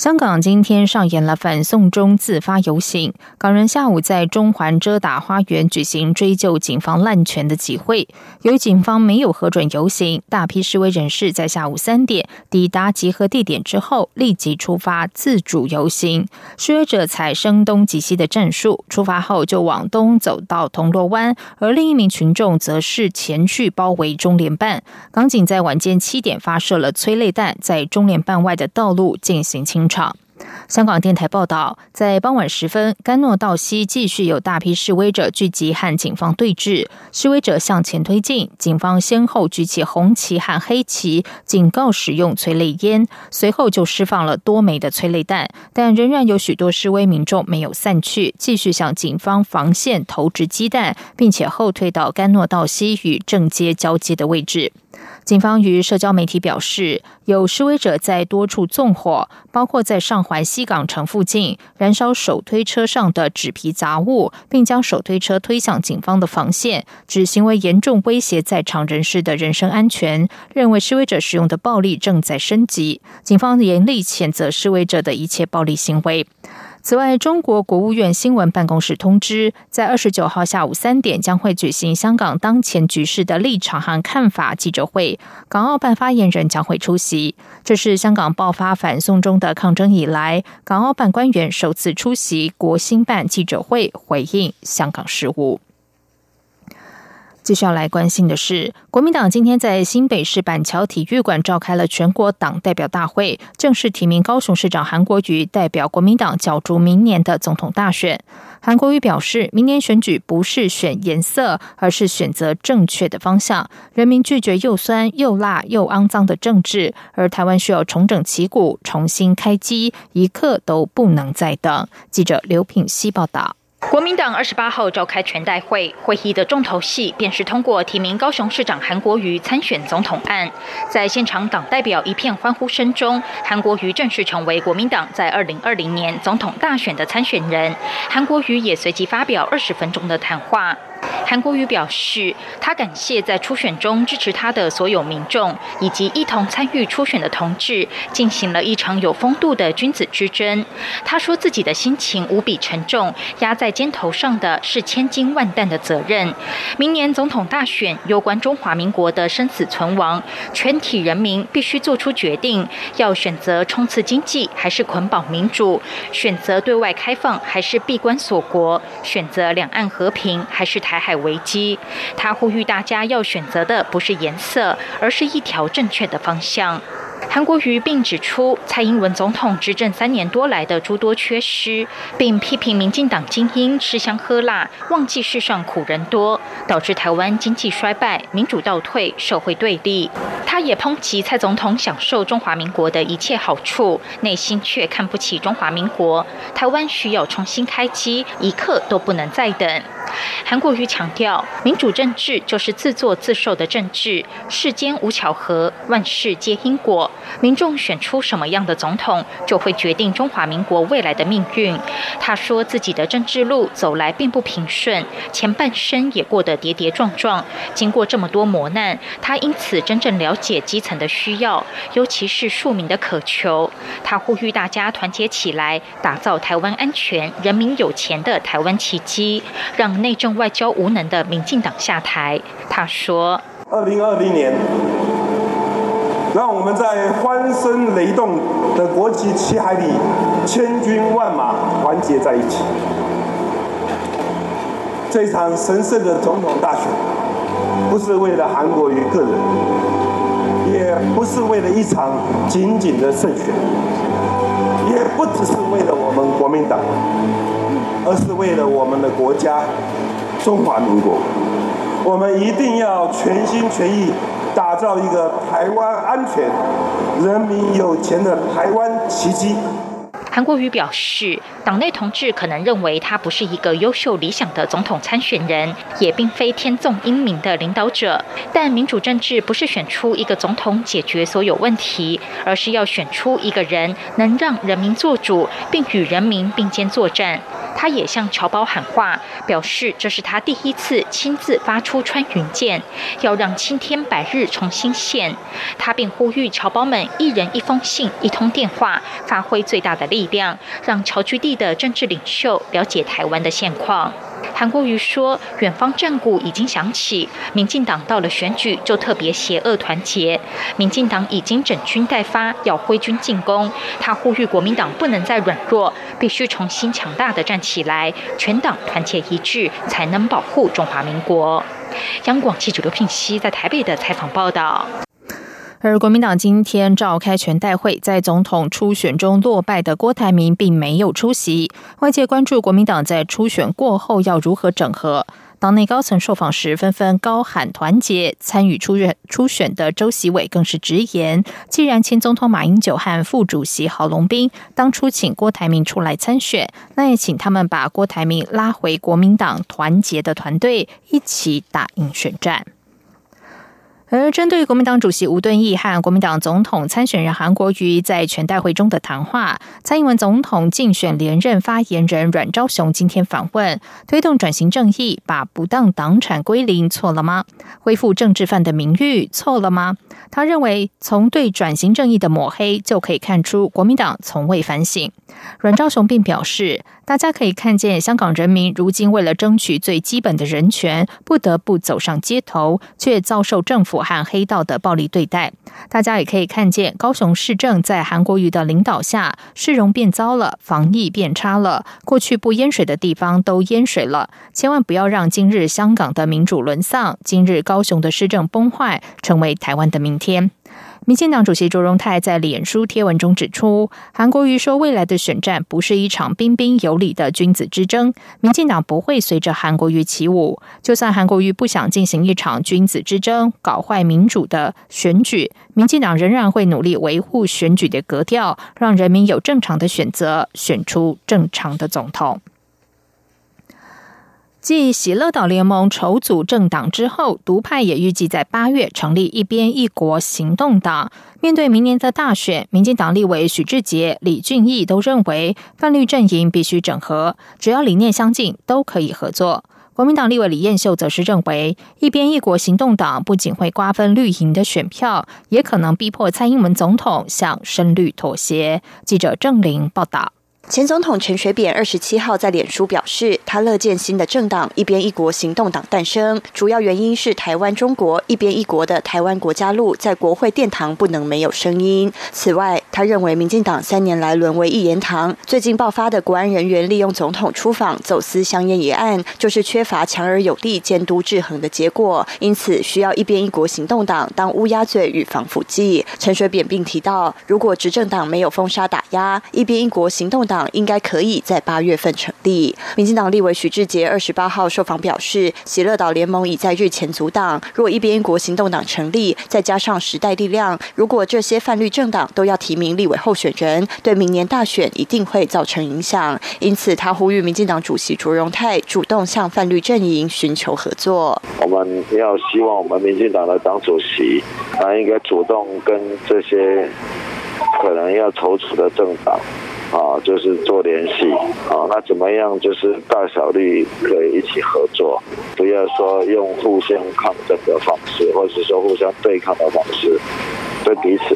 香港今天上演了反送中自发游行，港人下午在中环遮打花园举行追究警方滥权的集会。由于警方没有核准游行，大批示威人士在下午三点抵达集合地点之后，立即出发自主游行。示威者采声东击西的战术，出发后就往东走到铜锣湾，而另一名群众则是前去包围中联办。港警在晚间七点发射了催泪弹，在中联办外的道路进行清。场。香港电台报道，在傍晚时分，甘诺道西继续有大批示威者聚集和警方对峙。示威者向前推进，警方先后举起红旗和黑旗，警告使用催泪烟，随后就释放了多枚的催泪弹，但仍然有许多示威民众没有散去，继续向警方防线投掷鸡蛋，并且后退到甘诺道西与正街交接的位置。警方于社交媒体表示，有示威者在多处纵火，包括在上环西港城附近燃烧手推车上的纸皮杂物，并将手推车推向警方的防线，指行为严重威胁在场人士的人身安全，认为示威者使用的暴力正在升级。警方严厉谴责示威者的一切暴力行为。此外，中国国务院新闻办公室通知，在二十九号下午三点将会举行香港当前局势的立场和看法记者会，港澳办发言人将会出席。这是香港爆发反送中的抗争以来，港澳办官员首次出席国新办记者会，回应香港事务。接下来关心的是，国民党今天在新北市板桥体育馆召开了全国党代表大会，正式提名高雄市长韩国瑜代表国民党角逐明年的总统大选。韩国瑜表示，明年选举不是选颜色，而是选择正确的方向。人民拒绝又酸又辣又肮脏的政治，而台湾需要重整旗鼓，重新开机，一刻都不能再等。记者刘品希报道。国民党二十八号召开全代会，会议的重头戏便是通过提名高雄市长韩国瑜参选总统案。在现场党代表一片欢呼声中，韩国瑜正式成为国民党在二零二零年总统大选的参选人。韩国瑜也随即发表二十分钟的谈话。韩国瑜表示，他感谢在初选中支持他的所有民众，以及一同参与初选的同志，进行了一场有风度的君子之争。他说自己的心情无比沉重，压在肩头上的是千斤万担的责任。明年总统大选攸关中华民国的生死存亡，全体人民必须做出决定：要选择冲刺经济，还是捆绑民主；选择对外开放，还是闭关锁国；选择两岸和平，还是台台海危机，他呼吁大家要选择的不是颜色，而是一条正确的方向。韩国瑜并指出，蔡英文总统执政三年多来的诸多缺失，并批评民进党精英吃香喝辣，忘记世上苦人多，导致台湾经济衰败、民主倒退、社会对立。他也抨击蔡总统享受中华民国的一切好处，内心却看不起中华民国。台湾需要重新开机，一刻都不能再等。韩国瑜强调，民主政治就是自作自受的政治，世间无巧合，万事皆因果。民众选出什么样的总统，就会决定中华民国未来的命运。他说自己的政治路走来并不平顺，前半生也过得跌跌撞撞。经过这么多磨难，他因此真正了解基层的需要，尤其是庶民的渴求。他呼吁大家团结起来，打造台湾安全、人民有钱的台湾奇迹，让内政外交无能的民进党下台。他说：“二零二零年。”让我们在欢声雷动的国旗旗海里，千军万马团结在一起。这场神圣的总统大选，不是为了韩国瑜个人，也不是为了一场仅仅的胜选，也不只是为了我们国民党，而是为了我们的国家中华民国。我们一定要全心全意。打造一个台湾安全、人民有钱的台湾奇迹。韩国瑜表示，党内同志可能认为他不是一个优秀理想的总统参选人，也并非天纵英明的领导者。但民主政治不是选出一个总统解决所有问题，而是要选出一个人能让人民做主，并与人民并肩作战。他也向侨胞喊话，表示这是他第一次亲自发出穿云箭，要让青天白日重新现。他并呼吁侨胞们一人一封信、一通电话，发挥最大的力量，让侨居地的政治领袖了解台湾的现况。韩国瑜说：“远方战鼓已经响起，民进党到了选举就特别邪恶团结。民进党已经整军待发，要挥军进攻。他呼吁国民党不能再软弱，必须重新强大的站起来，全党团结一致，才能保护中华民国。”央广记者刘聘熙在台北的采访报道。而国民党今天召开全代会，在总统初选中落败的郭台铭并没有出席。外界关注国民党在初选过后要如何整合。党内高层受访时纷纷高喊团结。参与初任初选的周习伟更是直言：既然前总统马英九和副主席郝龙斌当初请郭台铭出来参选，那也请他们把郭台铭拉回国民党团结的团队，一起打赢选战。而针对国民党主席吴敦义和国民党总统参选人韩国瑜在全代会中的谈话，蔡英文总统竞选连任发言人阮昭雄今天反问：推动转型正义，把不当党产归零错了吗？恢复政治犯的名誉错了吗？他认为，从对转型正义的抹黑就可以看出国民党从未反省。阮昭雄并表示。大家可以看见，香港人民如今为了争取最基本的人权，不得不走上街头，却遭受政府府和黑道的暴力对待。大家也可以看见，高雄市政在韩国瑜的领导下，市容变糟了，防疫变差了，过去不淹水的地方都淹水了。千万不要让今日香港的民主沦丧，今日高雄的市政崩坏，成为台湾的明天。民进党主席卓荣泰在脸书贴文中指出，韩国瑜说未来的选战不是一场彬彬有礼的君子之争，民进党不会随着韩国瑜起舞。就算韩国瑜不想进行一场君子之争，搞坏民主的选举，民进党仍然会努力维护选举的格调，让人民有正常的选择，选出正常的总统。继喜乐岛联盟筹组政党之后，独派也预计在八月成立一边一国行动党。面对明年的大选，民进党立委许志杰、李俊毅都认为泛绿阵营必须整合，只要理念相近，都可以合作。国民党立委李彦秀则是认为，一边一国行动党不仅会瓜分绿营的选票，也可能逼迫蔡英文总统向深绿妥协。记者郑玲报道。前总统陈水扁二十七号在脸书表示，他乐见新的政党“一边一国行动党”诞生，主要原因是台湾中国一边一国的台湾国家路在国会殿堂不能没有声音。此外，他认为民进党三年来沦为一言堂，最近爆发的国安人员利用总统出访走私香烟一案，就是缺乏强而有力监督制衡的结果，因此需要一边一国行动党当乌鸦嘴与防腐剂。陈水扁并提到，如果执政党没有封杀打压，一边一国行动党。应该可以在八月份成立。民进党立委许志杰二十八号受访表示，喜乐岛联盟已在日前阻挡。若一边国行动党成立，再加上时代力量，如果这些泛绿政党都要提名立委候选人，对明年大选一定会造成影响。因此，他呼吁民进党主席卓荣泰主动向泛绿阵营寻求合作。我们要希望我们民进党的党主席，他应该主动跟这些可能要筹组的政党。啊，就是做联系，啊，那怎么样？就是大小绿可以一起合作，不要说用互相抗争的方式，或者是说互相对抗的方式。对彼此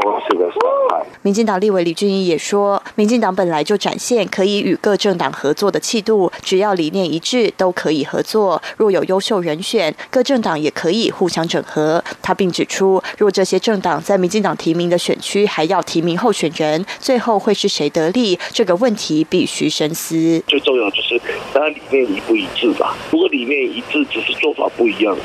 都是个伤害。民进党立委李俊毅也说，民进党本来就展现可以与各政党合作的气度，只要理念一致，都可以合作。若有优秀人选，各政党也可以互相整合。他并指出，若这些政党在民进党提名的选区还要提名候选人，最后会是谁得利？这个问题必须深思。最重要就是当然理念一不一致吧？如果理念一致，只是做法不一样，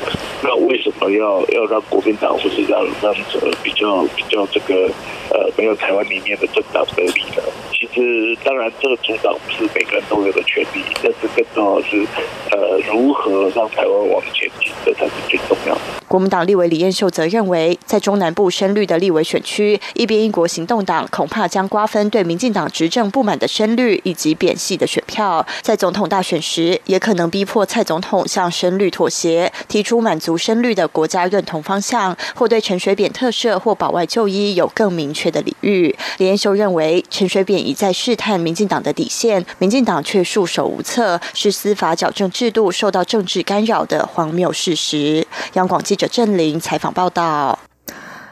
那为什么要要让国民党或是让让这？比较比较这个呃没有台湾里面的政党得利的，其实当然这个主导不是每个人都有的权利，但是更重要的是呃如何让台湾往前进，这才是最重要的。国民党立委李彦秀则认为，在中南部深绿的立委选区，一边一国行动党恐怕将瓜分对民进党执政不满的深绿以及扁系的选票，在总统大选时，也可能逼迫蔡总统向深绿妥协，提出满足深绿的国家认同方向，或对陈水扁特赦或保外就医有更明确的礼遇。李彦秀认为，陈水扁一再试探民进党的底线，民进党却束手无策，是司法矫正制度受到政治干扰的荒谬事实。央广记者郑玲采访报道。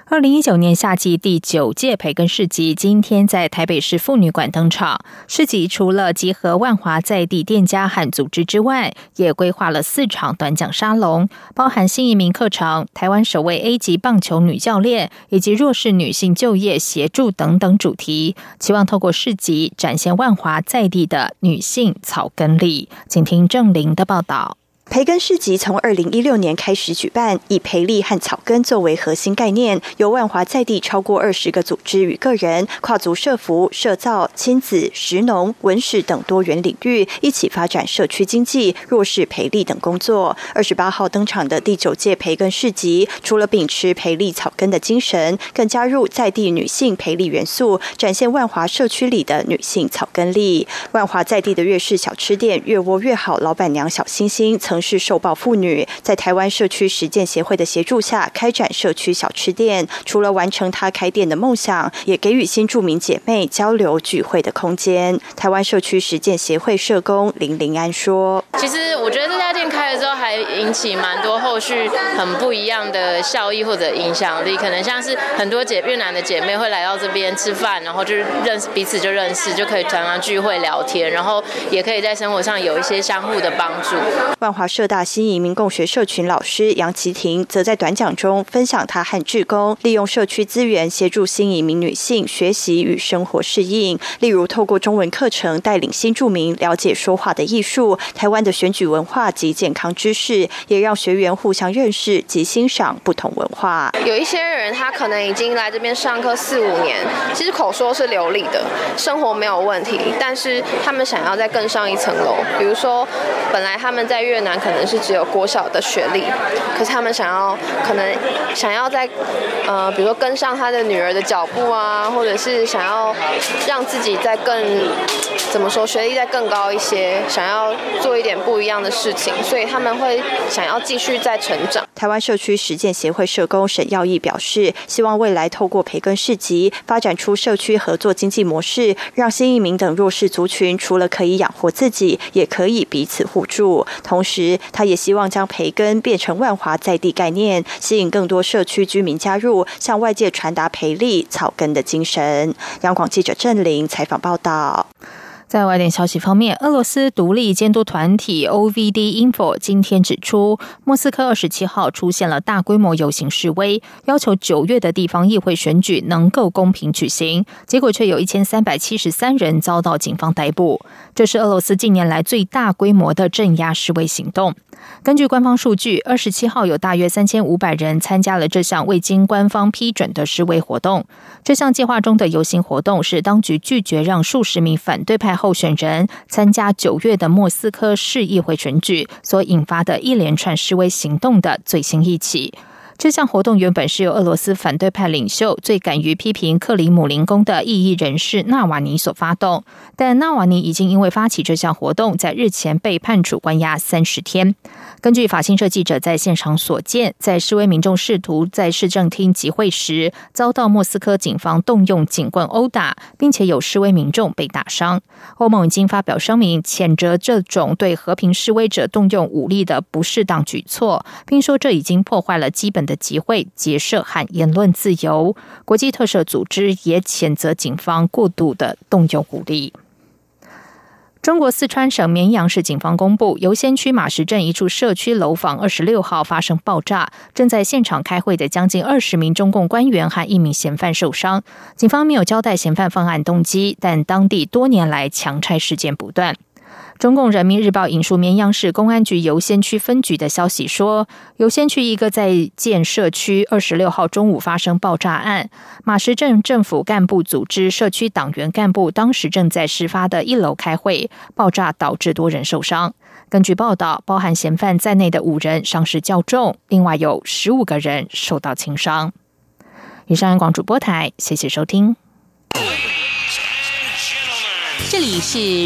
二零一九年夏季第九届培根市集今天在台北市妇女馆登场。市集除了集合万华在地店家和组织之外，也规划了四场短讲沙龙，包含新移民课程、台湾首位 A 级棒球女教练以及弱势女性就业协助等等主题，期望透过市集展现万华在地的女性草根力。请听郑玲的报道。培根市集从二零一六年开始举办，以培力和草根作为核心概念，由万华在地超过二十个组织与个人，跨足社服、社造、亲子、食农、文史等多元领域，一起发展社区经济、弱势培力等工作。二十八号登场的第九届培根市集，除了秉持培力草根的精神，更加入在地女性培力元素，展现万华社区里的女性草根力。万华在地的粤式小吃店“越窝越好”老板娘小星星曾。是受暴妇女，在台湾社区实践协会的协助下，开展社区小吃店。除了完成她开店的梦想，也给予新住民姐妹交流聚会的空间。台湾社区实践协会社工林林安说：“其实我觉得这家店开了之后，还引起蛮多后续很不一样的效益或者影响力。可能像是很多姐越南的姐妹会来到这边吃饭，然后就是认识彼此就认识，就可以常常聚会聊天，然后也可以在生活上有一些相互的帮助。”万华。社大新移民共学社群老师杨琪婷则在短讲中分享，她和志工利用社区资源协助新移民女性学习与生活适应，例如透过中文课程带领新住民了解说话的艺术、台湾的选举文化及健康知识，也让学员互相认识及欣赏不同文化。有一些人他可能已经来这边上课四五年，其实口说是流利的，生活没有问题，但是他们想要再更上一层楼，比如说本来他们在越南。可能是只有国小的学历，可是他们想要，可能想要在，呃，比如说跟上他的女儿的脚步啊，或者是想要让自己在更，怎么说，学历再更高一些，想要做一点不一样的事情，所以他们会想要继续再成长。台湾社区实践协会社工沈耀义表示，希望未来透过培根市集，发展出社区合作经济模式，让新移民等弱势族群除了可以养活自己，也可以彼此互助，同时。他也希望将培根变成万华在地概念，吸引更多社区居民加入，向外界传达培力草根的精神。央广记者郑玲采访报道。在外电消息方面，俄罗斯独立监督团体 OVD Info 今天指出，莫斯科二十七号出现了大规模游行示威，要求九月的地方议会选举能够公平举行，结果却有一千三百七十三人遭到警方逮捕。这是俄罗斯近年来最大规模的镇压示威行动。根据官方数据，二十七号有大约三千五百人参加了这项未经官方批准的示威活动。这项计划中的游行活动是当局拒绝让数十名反对派候选人参加九月的莫斯科市议会选举所引发的一连串示威行动的最新一起。这项活动原本是由俄罗斯反对派领袖、最敢于批评克里姆林宫的异议人士纳瓦尼所发动，但纳瓦尼已经因为发起这项活动，在日前被判处关押三十天。根据法新社记者在现场所见，在示威民众试图在市政厅集会时，遭到莫斯科警方动用警棍殴打，并且有示威民众被打伤。欧盟已经发表声明，谴责这种对和平示威者动用武力的不适当举措，并说这已经破坏了基本。的集会、结社和言论自由，国际特赦组织也谴责警方过度的动用武力。中国四川省绵阳市警方公布，游仙区马石镇一处社区楼房二十六号发生爆炸，正在现场开会的将近二十名中共官员和一名嫌犯受伤。警方没有交代嫌犯犯案动机，但当地多年来强拆事件不断。中共人民日报引述绵阳市公安局游仙区分局的消息说，游仙区一个在建社区二十六号中午发生爆炸案，马石镇政府干部组织社区党员干部当时正在事发的一楼开会，爆炸导致多人受伤。根据报道，包含嫌犯在内的五人伤势较重，另外有十五个人受到轻伤。以上广主播台，谢谢收听。这里是